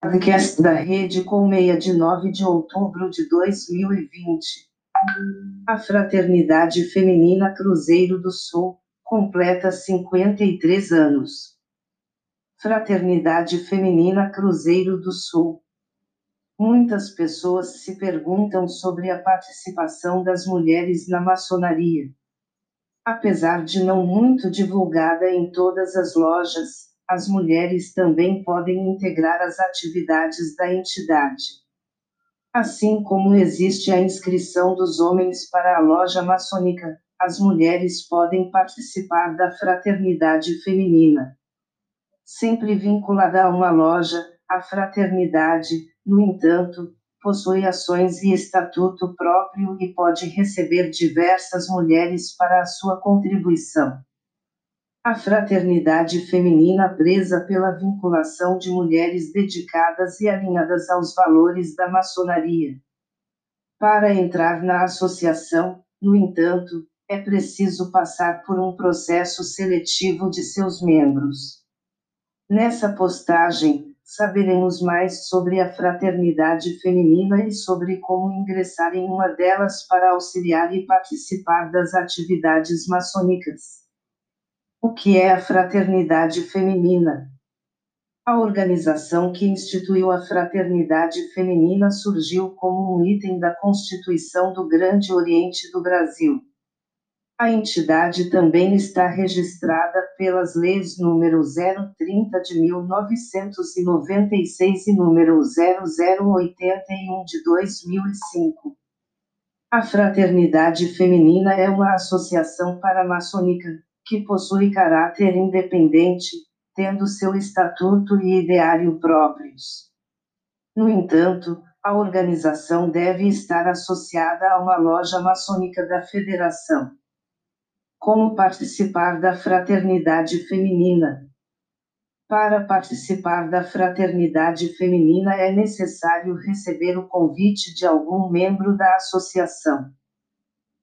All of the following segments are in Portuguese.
podcast da rede Colmeia de 9 de outubro de 2020. A Fraternidade Feminina Cruzeiro do Sul completa 53 anos. Fraternidade Feminina Cruzeiro do Sul. Muitas pessoas se perguntam sobre a participação das mulheres na maçonaria. Apesar de não muito divulgada em todas as lojas, as mulheres também podem integrar as atividades da entidade. Assim como existe a inscrição dos homens para a loja maçônica, as mulheres podem participar da fraternidade feminina. Sempre vinculada a uma loja, a fraternidade, no entanto, possui ações e estatuto próprio e pode receber diversas mulheres para a sua contribuição. A fraternidade feminina presa pela vinculação de mulheres dedicadas e alinhadas aos valores da maçonaria. Para entrar na associação, no entanto, é preciso passar por um processo seletivo de seus membros. Nessa postagem, saberemos mais sobre a fraternidade feminina e sobre como ingressar em uma delas para auxiliar e participar das atividades maçônicas. O que é a fraternidade feminina? A organização que instituiu a fraternidade feminina surgiu como um item da Constituição do Grande Oriente do Brasil. A entidade também está registrada pelas leis número 030 de 1996 e número 0081 de 2005. A Fraternidade Feminina é uma associação paramaçônica que possui caráter independente, tendo seu estatuto e ideário próprios. No entanto, a organização deve estar associada a uma loja maçônica da Federação. Como participar da fraternidade feminina? Para participar da fraternidade feminina é necessário receber o convite de algum membro da associação.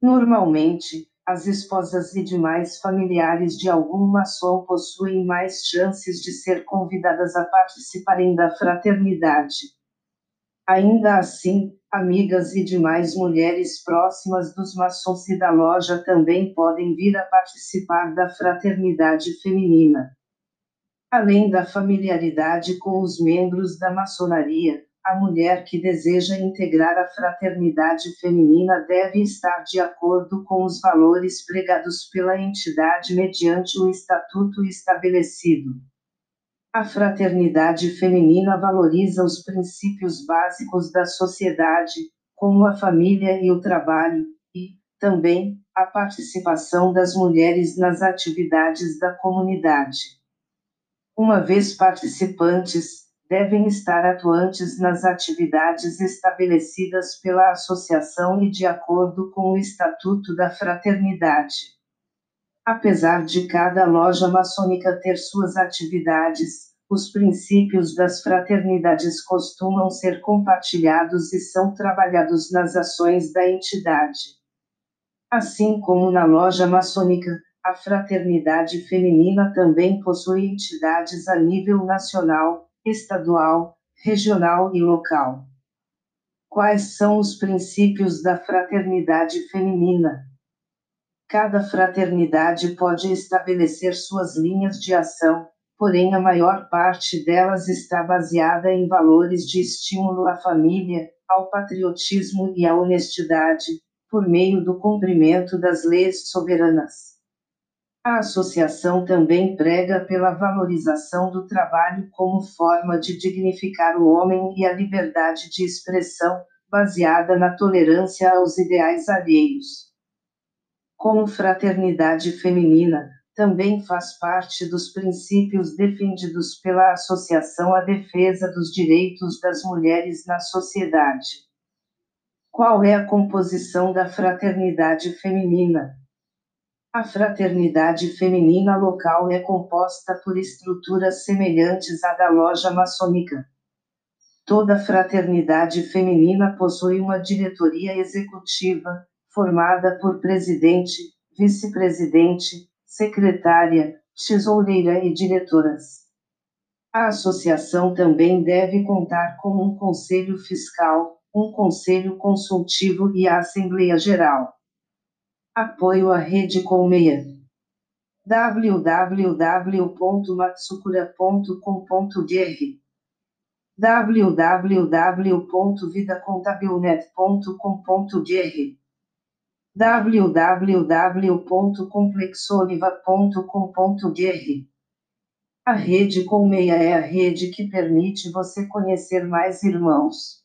Normalmente, as esposas e demais familiares de algum maçom possuem mais chances de ser convidadas a participarem da fraternidade. Ainda assim, amigas e demais mulheres próximas dos maçons e da loja também podem vir a participar da fraternidade feminina. Além da familiaridade com os membros da maçonaria, a mulher que deseja integrar a fraternidade feminina deve estar de acordo com os valores pregados pela entidade mediante o estatuto estabelecido. A fraternidade feminina valoriza os princípios básicos da sociedade, como a família e o trabalho, e, também, a participação das mulheres nas atividades da comunidade. Uma vez participantes, devem estar atuantes nas atividades estabelecidas pela associação e de acordo com o Estatuto da Fraternidade. Apesar de cada loja maçônica ter suas atividades, os princípios das fraternidades costumam ser compartilhados e são trabalhados nas ações da entidade. Assim como na loja maçônica, a fraternidade feminina também possui entidades a nível nacional, estadual, regional e local. Quais são os princípios da fraternidade feminina? Cada fraternidade pode estabelecer suas linhas de ação, porém a maior parte delas está baseada em valores de estímulo à família, ao patriotismo e à honestidade, por meio do cumprimento das leis soberanas. A associação também prega pela valorização do trabalho como forma de dignificar o homem e a liberdade de expressão, baseada na tolerância aos ideais alheios como fraternidade feminina, também faz parte dos princípios defendidos pela Associação à Defesa dos Direitos das Mulheres na Sociedade. Qual é a composição da fraternidade feminina? A fraternidade feminina local é composta por estruturas semelhantes à da loja maçônica. Toda fraternidade feminina possui uma diretoria executiva, formada por presidente, vice-presidente, secretária, tesoureira e diretoras. A associação também deve contar com um conselho fiscal, um conselho consultivo e a Assembleia Geral. Apoio à Rede Colmeia. www.matsukura.com.br www.vidacontabilnet.com.br www.complexoliva.com.br A rede Colmeia é a rede que permite você conhecer mais irmãos.